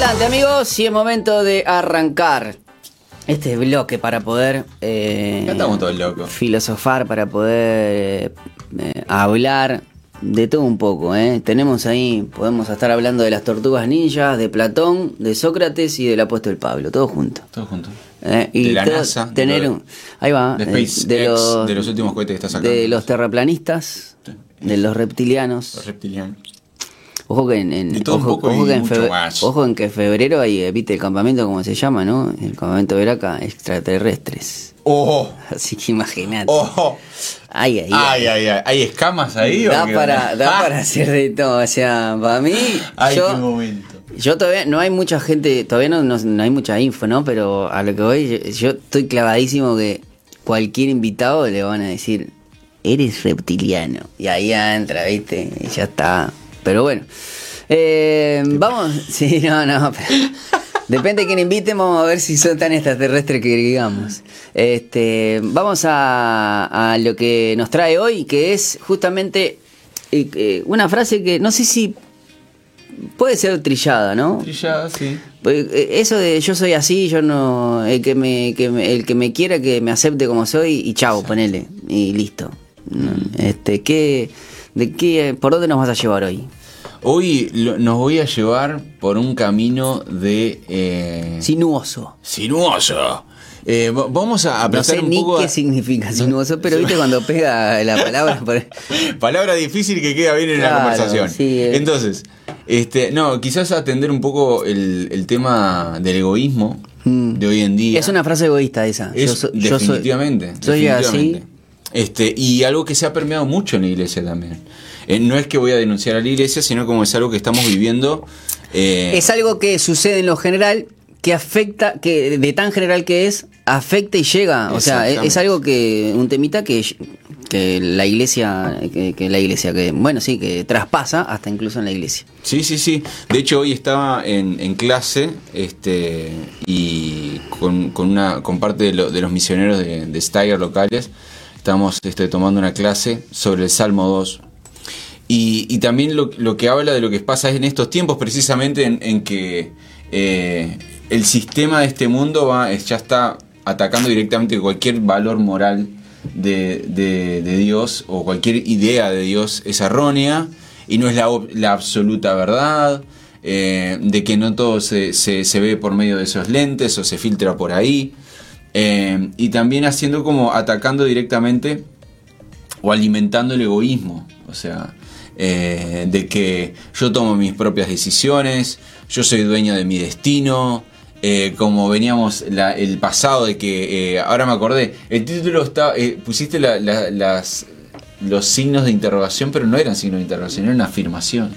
adelante, amigos, y es momento de arrancar este bloque para poder eh, todos locos. filosofar, para poder eh, hablar de todo un poco. ¿eh? Tenemos ahí, podemos estar hablando de las tortugas ninjas, de Platón, de Sócrates y del apóstol Pablo, todo junto. Todos juntos. ¿eh? De la todo- NASA, tener un, ahí va, de eh, de los, de los últimos cohetes que está sacando. de los terraplanistas, Sí. de los reptilianos. Los reptilianos. Ojo que en, en- ojo, ojo que en más. ojo en que febrero hay, eh, viste el campamento como se llama, ¿no? El campamento de Veraca, extraterrestres. ¡Oh! Así que imagínate. ¡Oh! Ay, ay, Ay, ay, ay. ¿Hay escamas ahí? o Da qué para, da Ah. para hacer de todo. O sea, para mí, Ay, qué yo, momento. yo todavía no hay mucha gente, todavía no, no, no hay mucha info, ¿no? Pero a lo que voy, yo, yo estoy clavadísimo que cualquier invitado le van a decir, eres reptiliano. Y ahí entra, ¿viste? Y ya está. Pero bueno. Eh, vamos, sí, no, no. pero- depende de quién inviten, vamos a ver si son tan extraterrestres que digamos. Este, vamos a, a lo que nos trae hoy, que es justamente eh, eh, una frase que no sé si puede ser trillada, ¿no? Trillada, sí. Pues, Eso de yo soy así, yo no. El que me, que me- el que me quiera que me acepte como soy y chao, ponele. Y listo. Este, ¿qué, de qué, ¿Por dónde nos vas a llevar hoy? Hoy lo- nos voy a llevar por un camino de... Eh, Sinuoso. Sinuoso. Eh, va- vamos a, a No sé un ni poco... qué a- significa sinuoso, pero viste cuando pega la palabra. por- Palabra difícil que queda bien en la conversación. sí, eh. Entonces, este, no, quizás atender un poco el, el tema del egoísmo Mm. de hoy en día. Es una frase egoísta esa. Es yo, so- yo soy- definitivamente. soy definitivamente. así. Este, y algo que se ha permeado mucho en la iglesia también. Eh, no es que voy a denunciar a la iglesia, sino como es algo que estamos viviendo. eh, Es algo que sucede en lo general que afecta, que de tan general que es, afecta y llega. O sea, es, Exactamente. es algo que, un temita que, que la iglesia, que, que la iglesia, que bueno, sí, que traspasa hasta incluso en la iglesia. Sí, sí, sí. De hecho, hoy estaba en, en clase este, y con, con una, con parte de, lo- de los misioneros de, de Steiger locales. Estamos este, tomando una clase sobre el Salmo 2. Y, también lo, que habla de lo que pasa en estos tiempos, precisamente en, en que eh, el sistema de este mundo va, es- ya está atacando directamente cualquier valor moral de, de- Dios o cualquier idea de Dios es errónea y no es la, la absoluta verdad, eh, de que no todo se, se- se ve por medio de esos lentes o se filtra por ahí. eh, y también haciendo como atacando directamente o alimentando el egoísmo. O sea, eh, de que yo tomo mis propias decisiones, yo soy dueño de mi destino. eh, como veníamos la- el pasado de que eh, ahora me acordé el título está pusiste la- la- las los signos de interrogación pero no eran signos de interrogación era una afirmación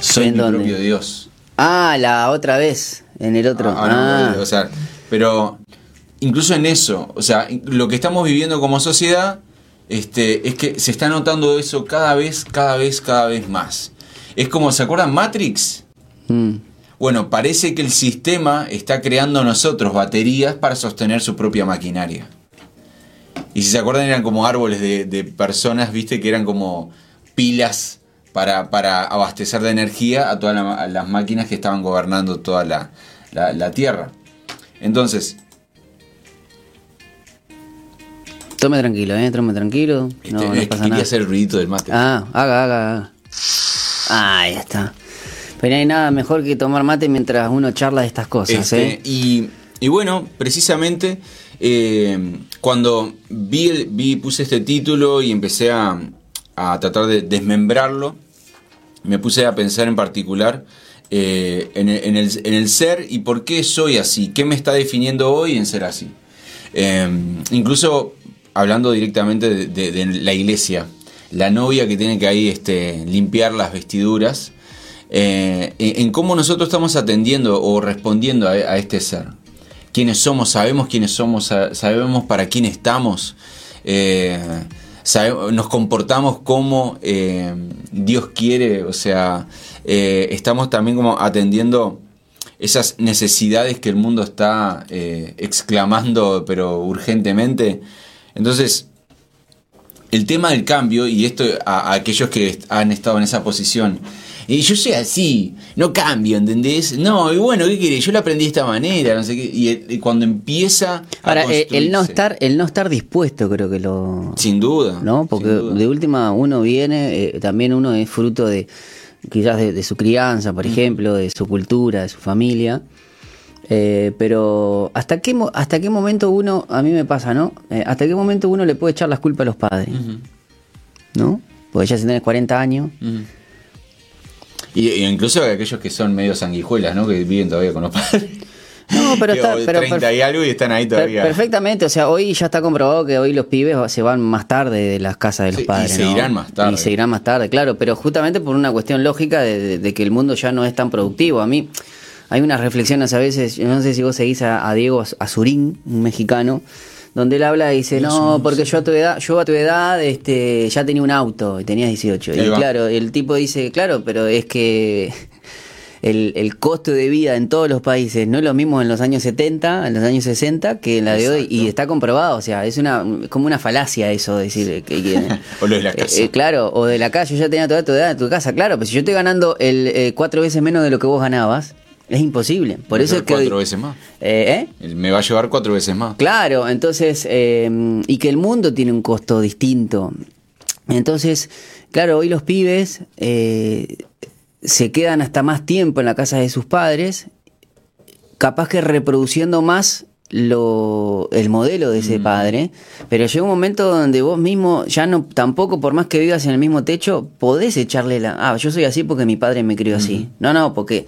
soy ¿En mi dónde? propio Dios Ah, la otra vez, en el otro. Ah, Ah. no, o sea, pero incluso en eso, o sea, lo que estamos viviendo como sociedad, este, es que se está notando eso cada vez, cada vez, cada vez más. Es como, ¿se acuerdan Matrix? Mm. Bueno, parece que el sistema está creando nosotros baterías para sostener su propia maquinaria. Y si se acuerdan eran como árboles de, de personas, viste, que eran como pilas para, para abastecer de energía a todas la- a las máquinas que estaban gobernando toda la, la- la Tierra. Entonces, Tome tranquilo, eh, tome tranquilo. No, este, no es que pasa quería nada. hacer el ruidito del mate. Ah, haga, haga, haga. Ah, ahí está. Pero no hay nada mejor que tomar mate mientras uno charla de estas cosas, Este, ¿eh? y, y bueno, precisamente eh, cuando vi, el- vi, puse este título y empecé a, a tratar de desmembrarlo, me puse a pensar en particular eh, en, el, en el- en el ser y por qué soy así, qué me está definiendo hoy en ser así. Eh, incluso hablando directamente de, la iglesia, la novia que tiene que ahí este, limpiar las vestiduras, eh, en, cómo nosotros estamos atendiendo o respondiendo a, este ser. Quiénes somos, sabemos quiénes somos, sa- sabemos para quién estamos, eh, nos comportamos como eh, Dios quiere, o sea, estamos también como atendiendo esas necesidades que el mundo está exclamando, pero urgentemente. Entonces, el tema del cambio, y esto a, a aquellos que han estado en esa posición, Y yo soy así, no cambio, ¿entendés? No, y bueno, ¿qué querés? Yo lo aprendí de esta manera, no sé qué. Y, y cuando empieza. a Ahora, eh, el no estar, el no estar dispuesto creo que lo... Sin duda. ¿no? Porque duda. de última uno viene, eh, también uno es fruto de quizás de, de su crianza, por ejemplo, de su cultura, de su familia. Eh, pero hasta qué hasta qué momento uno, a mí me pasa, ¿no? Eh, hasta qué momento uno le puede echar las culpas a los padres, ¿no? Porque ya si tenés 40 años. Y, y incluso aquellos que son medio sanguijuelas, ¿no? Que viven todavía con los padres. No, pero está- pero 30 y algo y están ahí todavía. Perfectamente, o sea, hoy ya está comprobado que hoy los pibes se van más tarde de las casas de los Sí, y padres. se ¿no? irán más tarde. Y se irán más tarde, claro, pero justamente por una cuestión lógica de, de- de que el mundo ya no es tan productivo. A mí hay unas reflexiones a veces, yo no sé si vos seguís a, a Diego Azurín, un mexicano, donde él habla y dice, no, porque yo a tu edad, yo a tu edad este, ya tenía un auto y tenías 18. Ahí Y claro, el tipo dice, claro, pero es que el, el costo de vida en todos los países no es lo mismo en los años 70, en los años 60 que en la de hoy y está comprobado, o sea, es una es como una falacia eso decir que, que- O lo de la eh, casa. eh, claro, o de la calle, yo ya tenía toda tu edad en tu casa, claro, pero si yo estoy ganando el eh, cuatro veces menos de lo que vos ganabas, es imposible. Por Me eso es que hoy- cuatro veces más. Eh, ¿eh? Él Me va a llevar cuatro veces más. Claro, entonces, eh, y que el mundo tiene un costo distinto. Entonces, claro, hoy los pibes eh, se quedan hasta más tiempo en la casa de sus padres, capaz que reproduciendo más lo, el modelo de ese padre, pero llega un momento donde vos mismo ya no, tampoco por más que vivas en el mismo techo, podés echarle la, ah, yo soy así porque mi padre me crió así. No, no, porque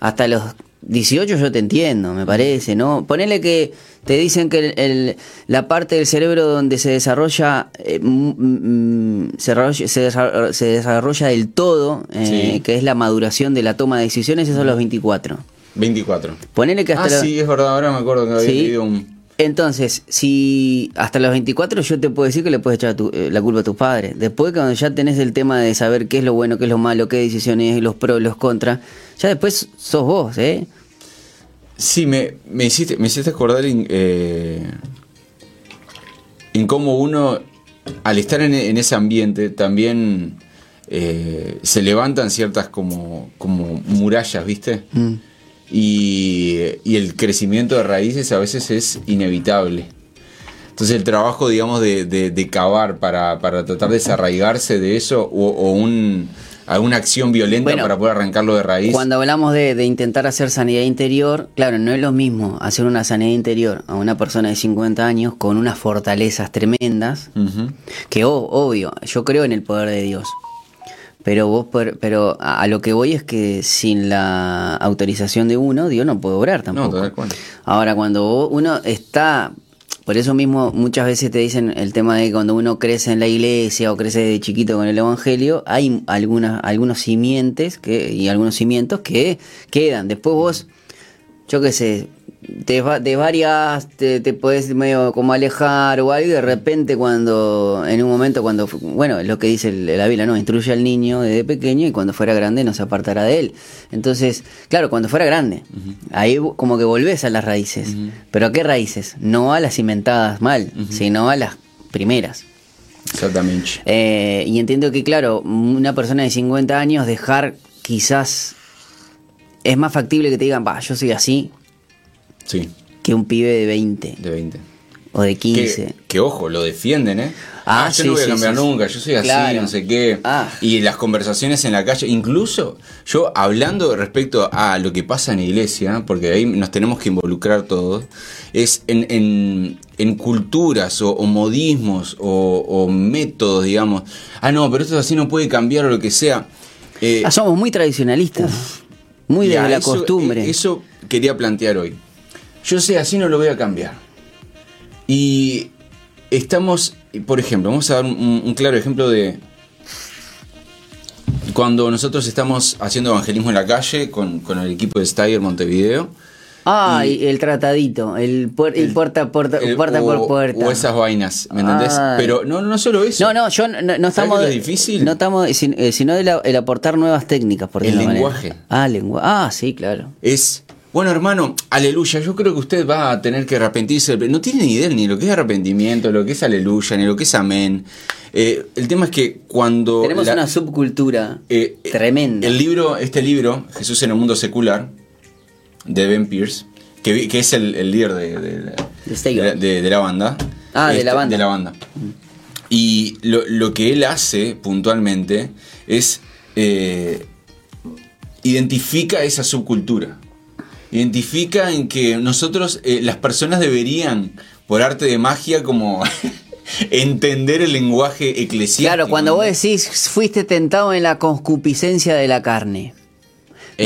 hasta los 18 yo te entiendo, me parece, ¿no? Ponele que te dicen que el- el- la parte del cerebro donde se desarrolla, eh, mm, se, desarrolla se desarrolla- se desarrolla del todo, eh, Sí. que es la maduración de la toma de decisiones, eso a los 24. 24. Ponele que hasta Ah, los- sí, es verdad. Ahora me acuerdo que había Sí. leído un. Entonces, si hasta los 24 yo te puedo decir que le puedes echar tu- eh, la culpa a tus padres. Después, cuando ya tenés el tema de saber qué es lo bueno, qué es lo malo, qué decisiones, los pros, los contras, ya después sos vos, ¿eh? Sí, me, me hiciste, me hiciste acordar en, eh, en cómo uno, al estar en, en ese ambiente, también eh, se levantan ciertas como, como murallas, ¿viste? Mm. Y, y el crecimiento de raíces a veces es inevitable. Entonces el trabajo, digamos, de, de, de cavar para, para tratar de desarraigarse de eso o, o un, alguna acción violenta Bueno, para poder arrancarlo de raíz. Cuando hablamos de, de intentar hacer sanidad interior, claro, no es lo mismo hacer una sanidad interior a una persona de 50 años con unas fortalezas tremendas, que o- obvio, yo creo en el poder de Dios. Pero vos, pero a, lo que voy es que sin la autorización de uno, Dios no puede obrar tampoco. cual. Ahora, cuando uno está, por eso mismo muchas veces te dicen el tema de que cuando uno crece en la iglesia o crece de chiquito con el evangelio, hay algunas, algunos simientes que, y algunos cimientos que quedan. Después vos, yo qué sé, te, varias te, te podés medio como alejar o algo y de repente cuando, en un momento cuando, bueno, lo que dice el- la Biblia, ¿no? Instruye al niño desde pequeño y cuando fuera grande no se apartará de él. Entonces, claro, cuando fuera grande, ahí como que volvés a las raíces. ¿Pero a qué raíces? No a las cimentadas mal, sino a las primeras. Exactamente. Eh, y entiendo que, claro, una persona de 50 años dejar quizás... Es más factible que te digan, va, yo soy así, Sí, que un pibe de 20 de 20. o de Que, 15. que, ojo, lo defienden, ¿eh? Ah, yo sí, no voy a sí, cambiar sí, nunca, yo soy así, no sé qué. Ah. Y las conversaciones en la calle, incluso yo hablando respecto a lo que pasa en la iglesia, porque ahí nos tenemos que involucrar todos, es en, en, en culturas o, o modismos o, o métodos, digamos. Ah, no, pero esto así no puede cambiar o lo que sea. Eh, Ah, somos muy tradicionalistas. Muy de la eso- costumbre. eh, Eso quería plantear hoy. Yo sé, así no lo voy a cambiar. Y estamos, por ejemplo, vamos a dar un, un claro ejemplo de cuando nosotros estamos haciendo evangelismo en la calle con, con el equipo de Steiger Montevideo. Ah, y el tratadito, el, puer- el puerta, puerta, el- puerta o, por puerta. o esas vainas, ¿me entendés? Ay. Pero no, no solo eso. No, no, yo no, no ¿Sabes estamos. es difícil? No estamos, eh, sino, el, aportar nuevas técnicas. Por El lenguaje. manera. Ah, lenguaje. Ah, sí, claro. Es bueno hermano, aleluya, yo creo que usted va a tener que arrepentirse. No tiene ni idea ni lo que es arrepentimiento, lo que es aleluya, ni lo que es amén. Eh, el tema es que cuando... Tenemos la- una subcultura eh, tremenda. El libro, este libro, Jesús en el mundo secular, de Ben Pierce, que, que es el, el líder de, de la- De de banda. Ah, de la Este, banda. De la banda. Y lo, lo que él hace puntualmente es eh, identifica esa subcultura. Identifica en que nosotros, eh, las personas deberían, por arte de magia, como entender el lenguaje eclesiástico. Claro, cuando vos decís fuiste tentado en la concupiscencia de la carne.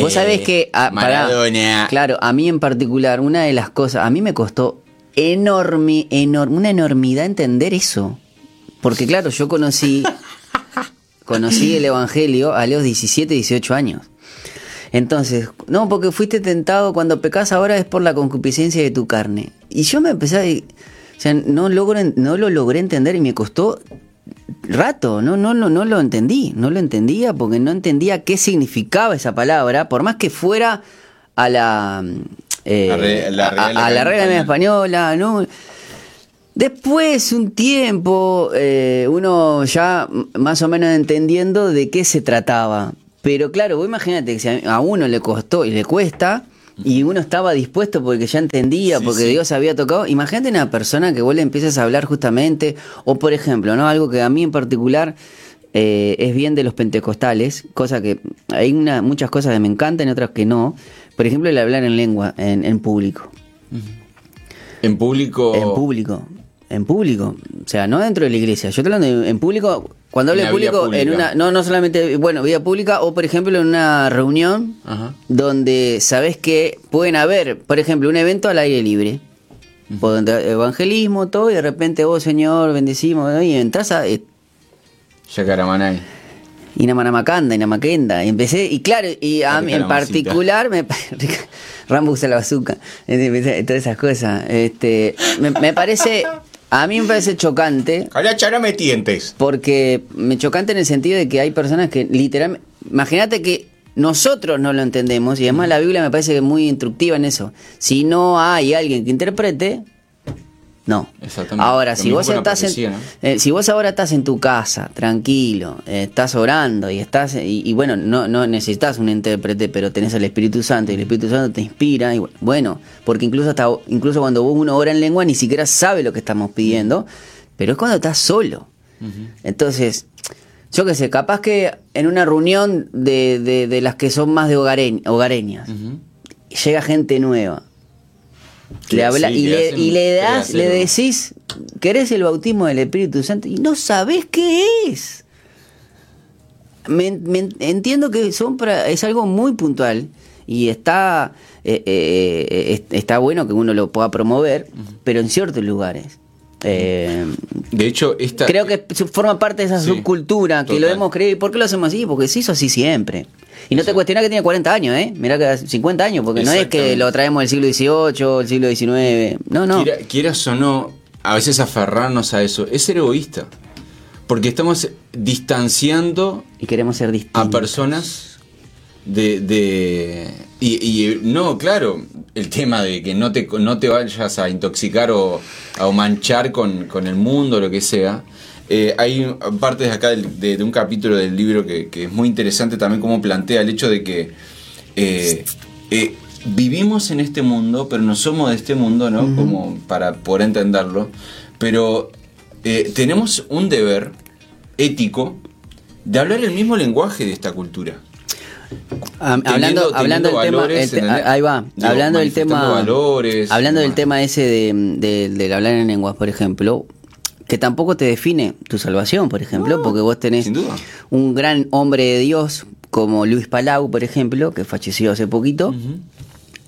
Vos Eh, sabés que, ah, Maradona. claro, a mí en particular, una de las cosas, a mí me costó enorme, enorme, una enormidad entender eso. Porque claro, yo conocí, conocí el Evangelio a los 17, 18 años. Entonces, no, porque fuiste tentado cuando pecas ahora es por la concupiscencia de tu carne. Y yo me empecé a... O sea, no, logro, no lo logré entender y me costó rato, no, no, no, no lo entendí, no lo entendía porque no entendía qué significaba esa palabra, por más que fuera a la... eh, La re- la a- la Real Academia Española, ¿no? Después, un tiempo, eh, uno ya más o menos entendiendo de qué se trataba. Pero claro, vos imagínate que si a a uno le costó y le cuesta, y uno estaba dispuesto porque ya entendía, Sí, porque sí. Dios había tocado. Imagínate una persona que vos le empiezas a hablar justamente, o por ejemplo, ¿no? Algo que a mí en particular eh, es bien de los pentecostales, cosa que hay una, muchas cosas que me encantan y otras que no. Por ejemplo, el hablar en lengua, en, en público. En público. En público. En público. O sea, no dentro de la iglesia. Yo estoy hablando de- en público. Cuando hablo En de vía público, en una. No, no solamente. Bueno, vida pública o, por ejemplo, en una reunión Ajá. donde sabes que pueden haber, por ejemplo, un evento al aire libre. por donde evangelismo, todo, y de repente vos, Señor, bendecimos, ¿no? y entras a. eh, Yacaramanay. y Namanamacanda, y Namaquenda. Y empecé, y claro, y a mí en particular, me, Rambo usa la bazooka, todas esas cosas. Este, me, me parece, a mí me parece chocante, Calacha, no me tientes. porque me chocante en el sentido de que hay personas que literalmente, imagínate que nosotros no lo entendemos, y además la Biblia me parece que es muy instructiva en eso. Si no hay alguien que interprete, no. Exactamente. Ahora, Lo si vos estás en, ¿no? eh, si vos ahora estás en tu casa, tranquilo, eh, estás orando y estás y, y bueno, no, no necesitas un intérprete, pero tenés al Espíritu Santo y el Espíritu Santo te inspira y bu- bueno, porque incluso hasta incluso cuando vos uno ora en lengua ni siquiera sabe lo que estamos pidiendo, pero es cuando estás solo. Entonces, yo qué sé, capaz que en una reunión de, de- de las que son más de hogare- hogareñas, llega gente nueva. Le habla, sí, y, le, hacen- y le das, le decís, ¿querés el bautismo del Espíritu Santo? Y no sabés qué es. Me, me- entiendo que son para- es algo muy puntual y está, eh, eh, es- está bueno que uno lo pueda promover, pero en ciertos lugares. Eh, De hecho, esta. creo que forma parte de esa Sí, subcultura que lo hemos creído. ¿Y por qué lo hacemos así? Porque se hizo así siempre. Y no te cuestionás que tiene 40 años, ¿eh? Mirá que hace 50 años, porque no es que lo traemos del siglo XVIII, el siglo XIX. No, no. Quiera- quieras o no, a veces aferrarnos a eso es ser egoísta. Porque estamos distanciando Y queremos ser distintos. a personas de. de y, y, no, claro, el tema de que no te, no te vayas a intoxicar o a manchar con, con el mundo, lo que sea. Eh, hay partes acá del- de, de un capítulo del libro que, que es muy interesante también como plantea el hecho de que eh, eh, vivimos en este mundo, pero no somos de este mundo, ¿no? Como para poder entenderlo. Pero tenemos un deber ético de hablar el mismo lenguaje de esta cultura. Ah, Teniendo- hablando hablando del tema ahí va Digo, hablando del tema valores, hablando del tema ese de, de- del hablar en lenguas por ejemplo que tampoco te define tu salvación por ejemplo porque vos tenés un gran hombre de Dios como Luis Palau por ejemplo que falleció hace poquito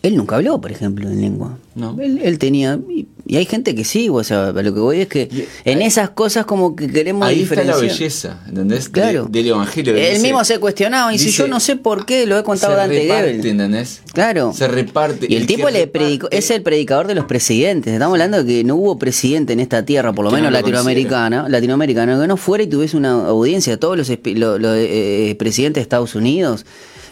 él nunca habló por ejemplo en lengua No. Él, él tenía. Y, y hay gente que sí, o sea, lo que voy es que en esas cosas como que queremos Ahí está la diferenciar. belleza, ¿entendés? De- Claro. del evangelio. Él dice- mismo se cuestionaba, y si yo no sé por qué, lo he contado se Dante reparte, Gebel. ¿entendés? Claro. Se reparte. Y el, tipo le reparte- predicó, es el predicador de los presidentes. Estamos hablando de que no hubo presidente en esta tierra, por lo no menos lo latinoamericana, latinoamericana, que no fuera y tuviese una audiencia. Todos los, espi- lo- lo- eh, presidentes de Estados Unidos,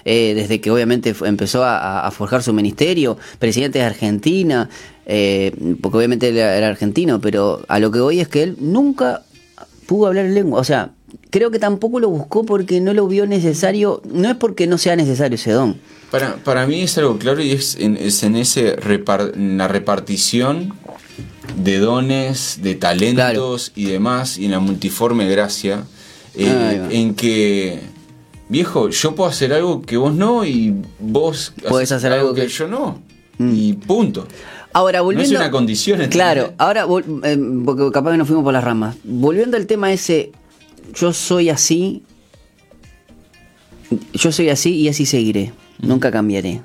eh, desde que obviamente empezó a, forjar su ministerio, presidentes de Argentina, eh, porque obviamente él era argentino, pero a lo que voy es que él nunca pudo hablar lengua. O sea, creo que tampoco lo buscó porque no lo vio necesario. No es porque no sea necesario ese don. Para, para mí es algo claro y es en, es en ese en la repartición de dones, de talentos y demás, y en la multiforme gracia, eh, en que, viejo, yo puedo hacer algo que vos no y vos Podés hacer algo que, que- yo no. Y punto. Ahora, volviendo. No es una condición, ¿entendés? Claro, ahora, eh, porque capaz que nos fuimos por las ramas. Volviendo al tema ese, yo soy así, yo soy así y así seguiré, nunca cambiaré.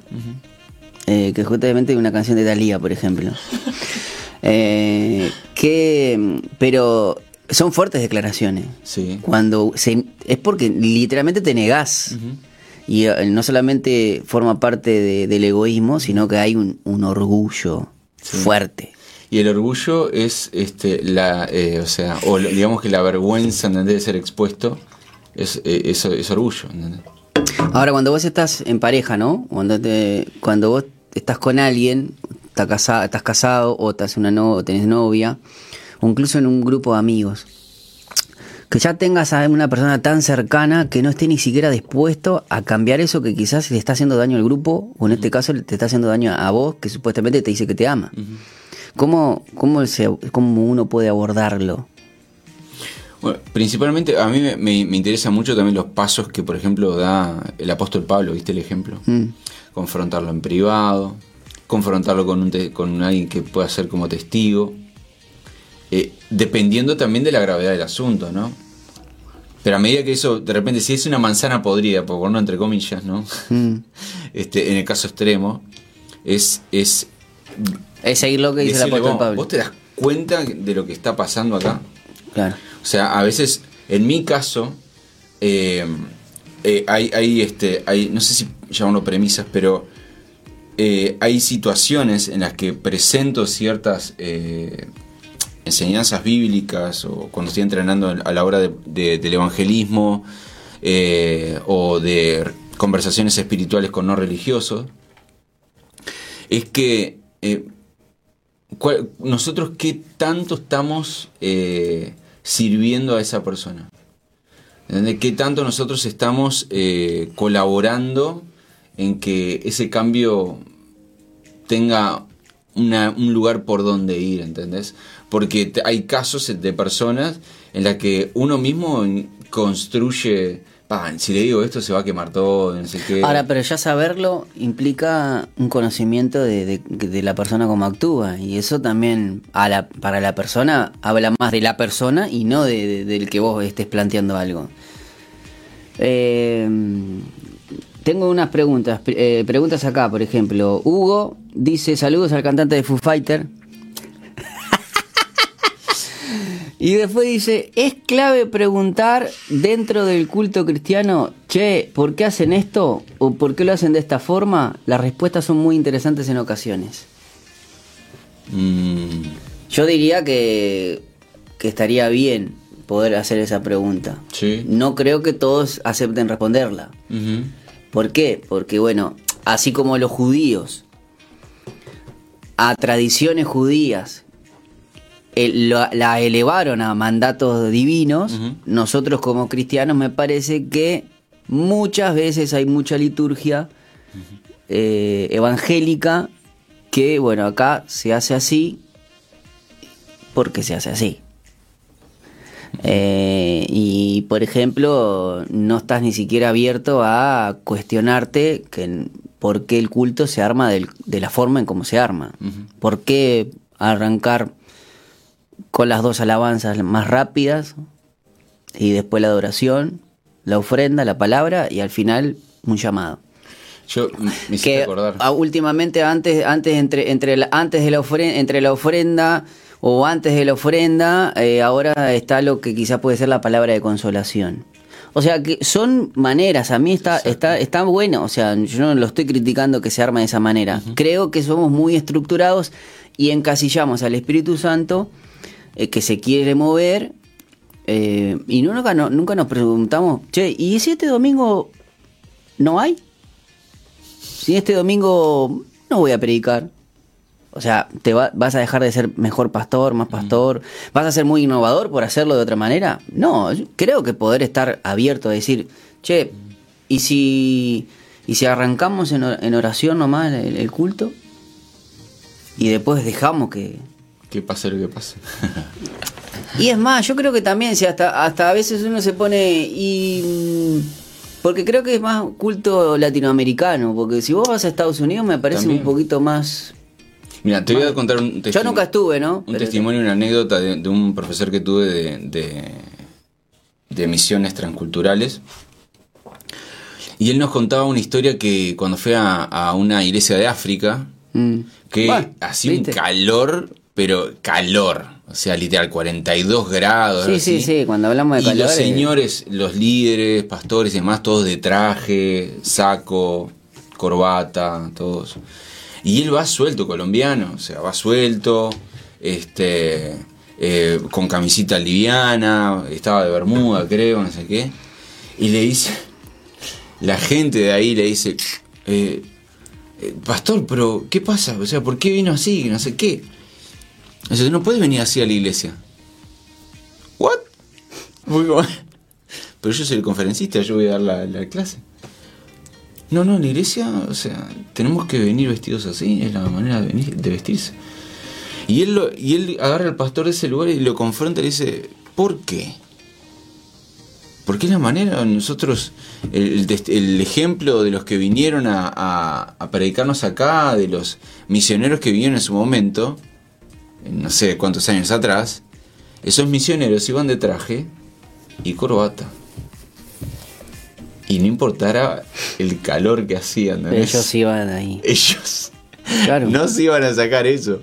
Eh, que justamente una canción de Dalía, por ejemplo. Eh, que, pero son fuertes declaraciones. Sí. Cuando se, es porque literalmente te negás. Y eh, no solamente forma parte de- del egoísmo, sino que hay un, un orgullo Sí. fuerte. Y el orgullo es, este, la, eh, o sea, o digamos que la vergüenza, ¿entendés? De ser expuesto, es, eh, es, es orgullo, ¿entendés? Ahora, cuando vos estás en pareja, ¿no? Cuando, te, cuando vos estás con alguien, estás casado, estás casado o estás una no, o tenés novia, o incluso en un grupo de amigos, que ya tengas a una persona tan cercana que no esté ni siquiera dispuesto a cambiar eso que quizás le está haciendo daño al grupo, o en este caso te está haciendo daño a vos, que supuestamente te dice que te ama. ¿Cómo, cómo, se, ¿Cómo uno puede abordarlo? Bueno, principalmente a mí me, me- me interesa mucho también los pasos que, por ejemplo, da el apóstol Pablo, ¿viste el ejemplo? Mm. Confrontarlo en privado, confrontarlo con, un te- con alguien que pueda ser como testigo, eh, dependiendo también de la gravedad del asunto, ¿no? Pero a medida que eso, de repente, si es una manzana podrida, por ponerlo entre comillas, ¿no? Mm. este, en el caso extremo, es, es Es seguir lo que dice el decirle, apóstol vos, Pablo. ¿vos te das cuenta de lo que está pasando acá? Claro. O sea, a veces, en mi caso, eh, eh, hay, hay, este, hay, no sé si llamarlo premisas, pero eh, hay situaciones en las que presento ciertas eh, enseñanzas bíblicas o cuando estoy entrenando a la hora de- de- del evangelismo eh, o de conversaciones espirituales con no religiosos, es que eh, nosotros qué tanto estamos eh, sirviendo a esa persona. ¿Entendés? ¿Qué tanto nosotros estamos colaborando en que ese cambio tenga un lugar por donde ir, ¿entendés? Porque hay casos de personas en las que uno mismo construye, "Pa, si le digo esto se va a quemar todo, no. Ahora, pero ya saberlo implica un conocimiento de, la persona como actúa. Y eso también, a la, para la persona, habla más de la persona y no de- del que vos estés planteando algo. Eh, tengo unas preguntas. eh, preguntas acá, por ejemplo. Hugo dice: Saludos al cantante de Foo Fighter. Y después dice, es clave preguntar dentro del culto cristiano, che, ¿por qué hacen esto? ¿O por qué lo hacen de esta forma? Las respuestas son muy interesantes en ocasiones. Mm, Yo diría que, que estaría bien poder hacer esa pregunta. sí. No creo que todos acepten responderla. ¿Por qué? Porque bueno, así como los judíos, a tradiciones judías, el- la, la elevaron a mandatos divinos, nosotros como cristianos me parece que muchas veces hay mucha liturgia eh, evangélica que, bueno, acá se hace así. Porque se hace así. Eh, y por ejemplo, no estás ni siquiera abierto a cuestionarte que, por qué el culto se arma del- de la forma en cómo se arma. ¿Por qué arrancar con las dos alabanzas más rápidas y después la adoración, la ofrenda, la palabra y al final un llamado? Yo me que acordar. últimamente antes antes entre entre la, antes de la ofrenda entre la ofrenda o antes de la ofrenda eh, ahora está lo que quizás puede ser la palabra de consolación o sea que son maneras a mí está está está bueno o sea yo no lo estoy criticando que se arma de esa manera creo que somos muy estructurados y encasillamos al Espíritu Santo eh, que se quiere mover eh, y nunca, no- nunca nos preguntamos che y si este domingo no hay si este domingo no voy a predicar, o sea, te va- vas a dejar de ser mejor pastor, más pastor, vas a ser muy innovador por hacerlo de otra manera. No, yo creo que poder estar abierto a decir, che, ¿y si, y si arrancamos en oración nomás el, el culto? Y después dejamos que... Que pase lo que pase. Y es más, yo creo que también, si hasta, hasta a veces uno se pone y... Porque creo que es más culto latinoamericano, porque si vos vas a Estados Unidos me parece También. un poquito más... Mira, te voy a contar un Yo testimonio. nunca estuve, ¿no? Un Pero- testimonio, una anécdota de, de un profesor que tuve de, de, de misiones transculturales. Y él nos contaba una historia que cuando fue a, a una iglesia de África, Mm. que Bueno, hacía un calor, pero calor. O sea, literal, 42 grados. Sí, sí, sí, cuando hablamos de Y calor, los eh, señores, los líderes, pastores y demás, todos de traje, saco, corbata, todos. Y él va suelto, colombiano, o sea, va suelto, este, eh, con camisita liviana, estaba de bermuda, creo, no sé qué. Y le dice, la gente de ahí le dice, eh, pastor, pero ¿qué pasa? O sea, ¿por qué vino así? No sé qué. Sea, no puedes venir así a la iglesia. ¿What? Muy bueno. Pero yo soy el conferencista, yo voy a dar la, la clase. No, no, en la iglesia, o sea, tenemos que venir vestidos así, es la manera de, venir, de vestirse. Y él, lo- y él agarra al pastor de ese lugar y lo confronta y le dice, ¿por qué? Porque es la manera, nosotros, el, ejemplo de los que vinieron a, a- a predicarnos acá, de los misioneros que vinieron en su momento, en no sé cuántos años atrás, esos misioneros iban de traje y corbata. Y no importara el calor que hacían, ellos iban ahí. Ellos Claro. no se iban a sacar eso.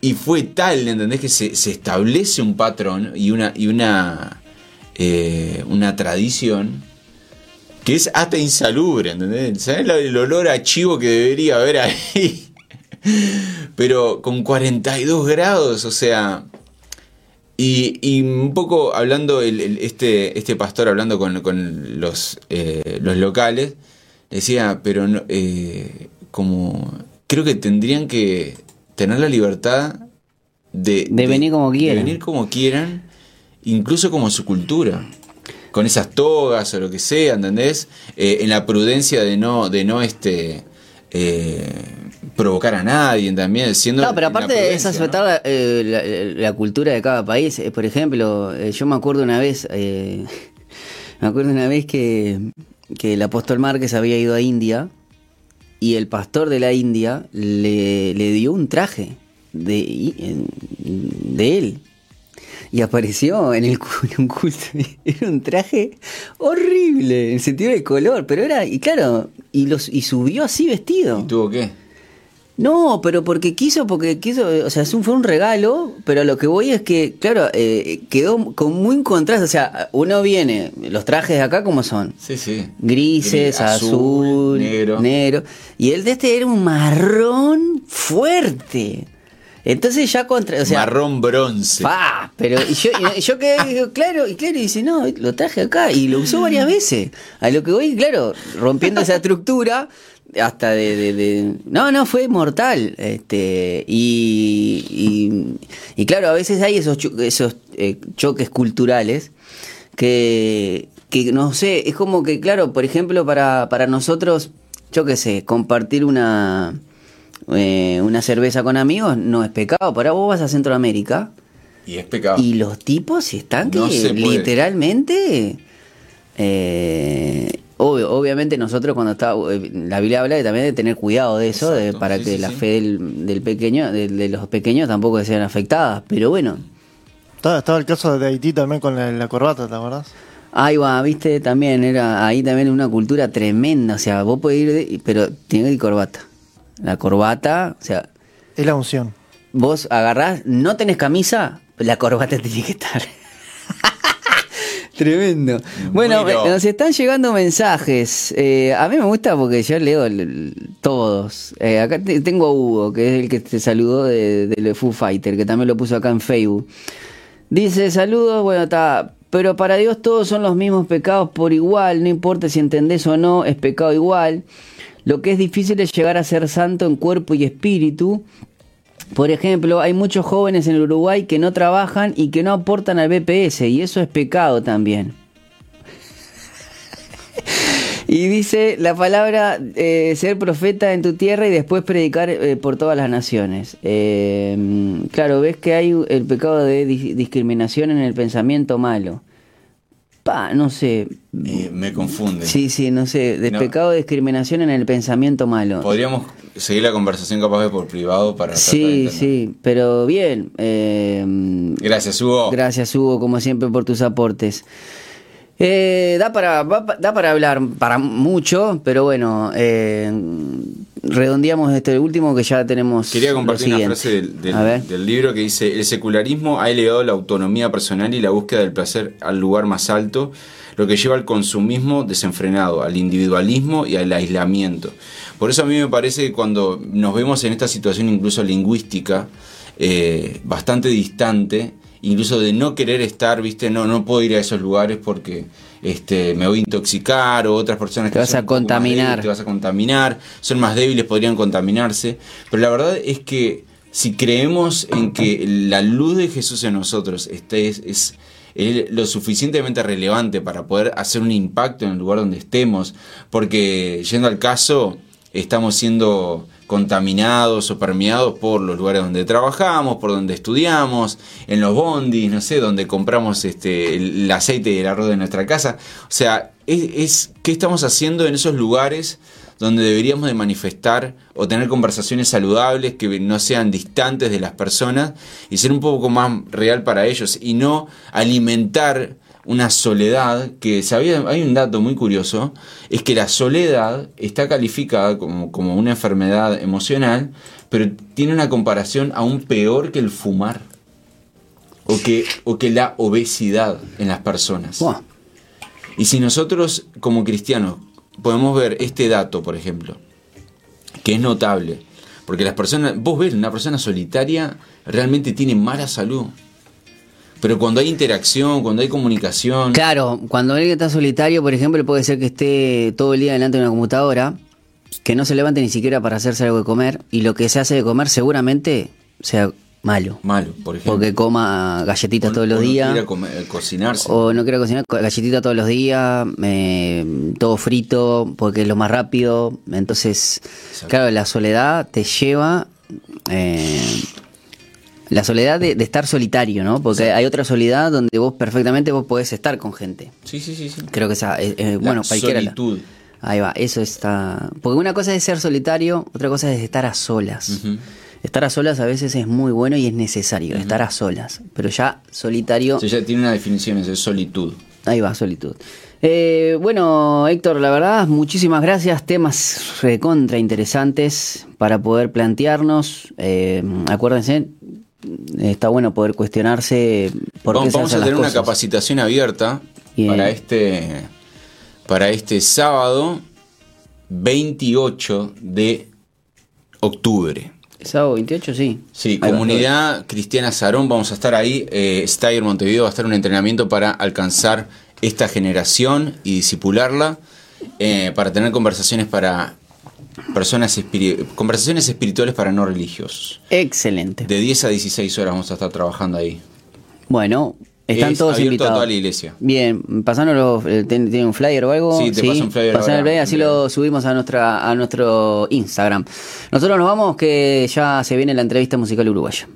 Y fue tal, ¿entendés? Que se, se establece un patrón y una, y una, eh, una tradición que es hasta insalubre, ¿entendés? ¿Sabés el olor a chivo que debería haber ahí? Pero con 42 grados, o sea... Y, y un poco hablando, el, el- este, este pastor hablando con, con los, eh, los locales, decía, pero no, eh, como creo que tendrían que tener la libertad de, De venir como quieran. De venir como quieran, incluso como su cultura. Con esas togas o lo que sea, ¿entendés? Eh, en la prudencia de no, de no este eh, provocar a nadie también, siendo No, pero aparte es aceptar ¿no? la, eh, la- la cultura de cada país. Eh, Por ejemplo, eh, yo me acuerdo una vez, eh, me acuerdo una vez que, que el apóstol Márquez había ido a India y el pastor de la India le, le dio un traje de, de él. Y apareció en, el, en un culto. Era un traje horrible, en el sentido del color, pero era, y claro, y, los, y subió así vestido. ¿Y tuvo qué? No, pero porque quiso, porque quiso, o sea, fue un regalo, pero lo que voy es que, claro, eh, quedó con muy en contraste, o sea, uno viene, los trajes de acá como son, Sí, sí. grises, Gris, azul, negro. negro, y el de este era un marrón fuerte. Entonces ya contra, o sea, Marrón bronce. Pa, pero y yo, y yo quedé, digo, claro, y claro, y dice, no, lo traje acá, y lo usó varias veces. A lo que voy, claro, rompiendo esa estructura, hasta de, de- de- no, no, fue mortal. Este, y, y, y claro, a veces hay esos, cho- esos eh, choques culturales que, que no sé, es como que, claro, por ejemplo, para, para nosotros, yo qué sé, compartir una, eh, una cerveza con amigos no es pecado. Para vos vas a Centroamérica Y es pecado. y los tipos están que No literalmente... eh, obvio- obviamente nosotros cuando está eh, la Biblia habla de también de tener cuidado de eso de- para sí, que sí, la sí. fe del, del pequeño de, de los pequeños tampoco sean afectadas pero bueno Estaba, estaba el caso de Haití también con la, la corbata, ¿te acordás? Ahí va, viste, también era ahí también una cultura tremenda, o sea, vos podés ir, de- pero tiene que ir corbata. La corbata, o sea, Es la unción. vos agarrás, no tenés camisa, la corbata tiene que estar. Tremendo. Bueno, nos están llegando mensajes. Eh, a mí me gusta porque yo leo el- el- todos. Eh, acá te- tengo a Hugo, que es el que te saludó de, de Foo Fighter, que también lo puso acá en Facebook. Dice, saludos, bueno, está. Pero para Dios todos son los mismos pecados por igual, no importa si entendés o no, es pecado igual. Lo que es difícil es llegar a ser santo en cuerpo y espíritu. Por ejemplo, hay muchos jóvenes en Uruguay que no trabajan y que no aportan al BPS y eso es pecado también. Y dice la palabra eh, ser profeta en tu tierra y después predicar eh, por todas las naciones. Eh, claro, ves que hay el pecado de dis- discriminación en el pensamiento malo. Pa, no sé. Eh, me confunde. Sí, sí, no sé. De No. pecado de discriminación en el pensamiento malo. Podríamos seguir la conversación capaz de por privado para Sí, sí, pero bien. eh, Gracias, Hugo. Gracias, Hugo, como siempre, por tus aportes. Eh, da, para, da para hablar para mucho, pero bueno, eh, redondeamos este último que ya tenemos. Quería compartir una frase del libro que dice, el secularismo ha elevado la autonomía personal y la búsqueda del placer al lugar más alto, lo que lleva al consumismo desenfrenado, al individualismo y al aislamiento. Por eso a mí me parece que cuando nos vemos en esta situación incluso lingüística, eh, bastante distante, incluso de no querer estar, viste, no, no puedo ir a esos lugares porque este, me voy a intoxicar o otras personas Te que vas son a contaminar. débiles, te vas a contaminar, son más débiles, podrían contaminarse, pero la verdad es que si creemos en que la luz de Jesús en nosotros este es, es- es lo suficientemente relevante para poder hacer un impacto en el lugar donde estemos, porque yendo al caso, estamos siendo contaminados o permeados por los lugares donde trabajamos, por donde estudiamos, en los bondis, no sé, donde compramos este, el, aceite y el arroz de nuestra casa. O sea, es, es qué estamos haciendo en esos lugares donde deberíamos de manifestar o tener conversaciones saludables que no sean distantes de las personas y ser un poco más real para ellos y no alimentar una soledad que sabía, hay un dato muy curioso, es que la soledad está calificada como, como una enfermedad emocional, pero tiene una comparación aún peor que el fumar o que, o que la obesidad en las personas. Y si nosotros como cristianos podemos ver este dato, por ejemplo, que es notable, porque las personas, vos ves, una persona solitaria realmente tiene mala salud. Pero cuando hay interacción, cuando hay comunicación, Claro, cuando alguien está solitario, por ejemplo, puede ser que esté todo el día delante de una computadora, que no se levante ni siquiera para hacerse algo de comer, y lo que se hace de comer seguramente sea malo. malo, por ejemplo. Porque coma galletitas O- todos o los no días. quiera comer- cocinarse. O no quiero cocinar galletitas todos los días, eh, todo frito, porque es lo más rápido. Entonces, Exacto. claro, la soledad te lleva. eh, la soledad de, de estar solitario, ¿no? Porque hay otra soledad donde vos perfectamente vos podés estar con gente. Sí, sí, sí. sí. Creo que esa, eh, eh, bueno, cualquiera. la- solitud. Ahí va, eso está. Porque una cosa es ser solitario, otra cosa es estar a solas. Estar a solas a veces es muy bueno y es necesario, estar a solas. Pero ya solitario. Sea, ya tiene una definición, es solitud. Ahí va, solitud. Eh, bueno, Héctor, la verdad, muchísimas gracias. Temas recontra interesantes para poder plantearnos. Eh, acuérdense, está bueno poder cuestionarse por qué vamos se vamos hacen a las tener una capacitación abierta Bien. para este para este sábado 28 de octubre. Sábado 28, sí. Sí, Ahí comunidad cristiana Sarón, vamos a estar ahí. Eh, Montevideo va a estar un entrenamiento para alcanzar esta generación y disipularla, eh, para tener conversaciones para personas espiri- conversaciones espirituales para no religiosos. Excelente. De 10 a 16 horas vamos a estar trabajando ahí. Bueno, están Es todos abierto a invitados. toda la iglesia. Bien, pasándolo, eh, ¿ten- ¿tiene un flyer o algo? Sí, te paso un flyer el ahora. flyer, así Bien. lo subimos a nuestra a nuestro Instagram. Nosotros nos vamos que ya se viene la entrevista musical uruguaya.